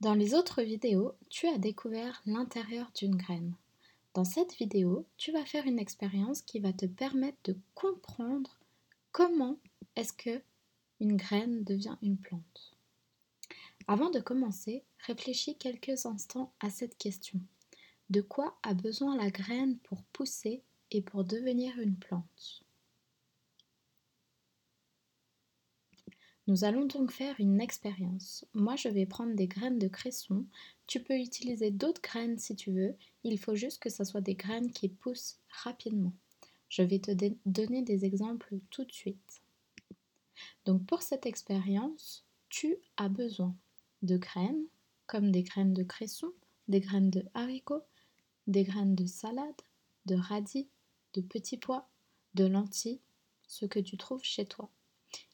Dans les autres vidéos, tu as découvert l'intérieur d'une graine. Dans cette vidéo, tu vas faire une expérience qui va te permettre de comprendre comment est-ce que une graine devient une plante. Avant de commencer, réfléchis quelques instants à cette question. De quoi a besoin la graine pour pousser et pour devenir une plante? Nous allons donc faire une expérience. Moi, je vais prendre des graines de cresson. Tu peux utiliser d'autres graines si tu veux. Il faut juste que ce soit des graines qui poussent rapidement. Je vais te donner des exemples tout de suite. Donc pour cette expérience, tu as besoin de graines comme des graines de cresson, des graines de haricots, des graines de salade, de radis, de petits pois, de lentilles, ce que tu trouves chez toi.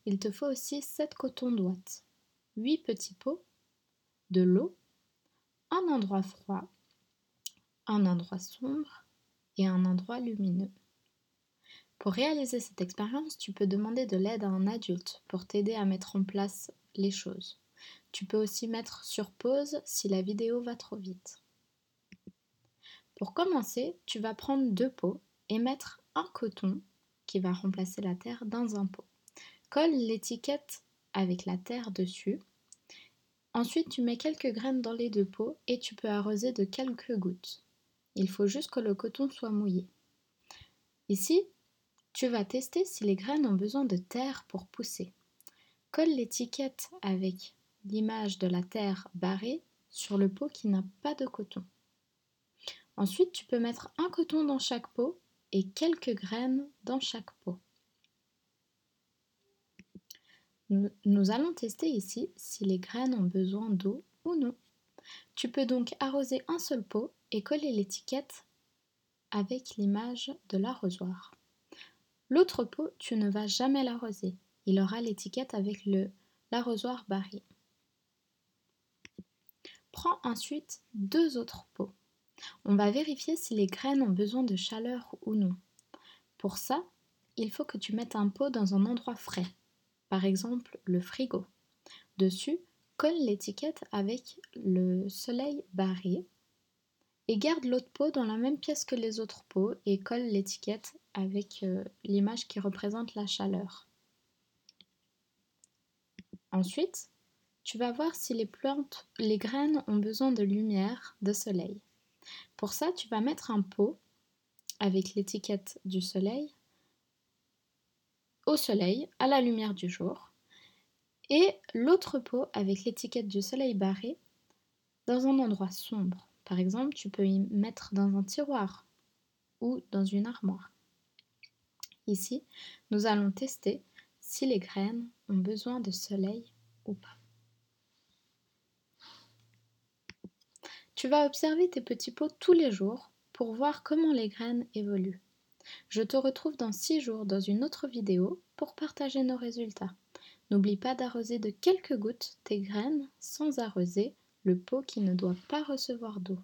Il te faut aussi 7 cotons d'ouate, 8 petits pots, de l'eau, un endroit froid, un endroit sombre et un endroit lumineux. Pour réaliser cette expérience, tu peux demander de l'aide à un adulte pour t'aider à mettre en place les choses. Tu peux aussi mettre sur pause si la vidéo va trop vite. Pour commencer, tu vas prendre deux pots et mettre un coton qui va remplacer la terre dans un pot. Colle l'étiquette avec la terre dessus. Ensuite, tu mets quelques graines dans les deux pots et tu peux arroser de quelques gouttes. Il faut juste que le coton soit mouillé. Ici, tu vas tester si les graines ont besoin de terre pour pousser. Colle l'étiquette avec l'image de la terre barrée sur le pot qui n'a pas de coton. Ensuite, tu peux mettre un coton dans chaque pot et quelques graines dans chaque pot. Nous allons tester ici si les graines ont besoin d'eau ou non. Tu peux donc arroser un seul pot et coller l'étiquette avec l'image de l'arrosoir. L'autre pot, tu ne vas jamais l'arroser. Il aura l'étiquette avec l'arrosoir barré. Prends ensuite deux autres pots. On va vérifier si les graines ont besoin de chaleur ou non. Pour ça, il faut que tu mettes un pot dans un endroit frais par exemple le frigo. Dessus, colle l'étiquette avec le soleil barré et garde l'autre pot dans la même pièce que les autres pots et colle l'étiquette avec euh, l'image qui représente la chaleur. Ensuite, tu vas voir si les plantes, les graines ont besoin de lumière, de soleil. Pour ça, tu vas mettre un pot avec l'étiquette du soleil au soleil, à la lumière du jour, et l'autre pot avec l'étiquette du soleil barré dans un endroit sombre. Par exemple, tu peux y mettre dans un tiroir ou dans une armoire. Ici, nous allons tester si les graines ont besoin de soleil ou pas. Tu vas observer tes petits pots tous les jours pour voir comment les graines évoluent. Je te retrouve dans 6 jours dans une autre vidéo pour partager nos résultats. N'oublie pas d'arroser de quelques gouttes tes graines sans arroser le pot qui ne doit pas recevoir d'eau.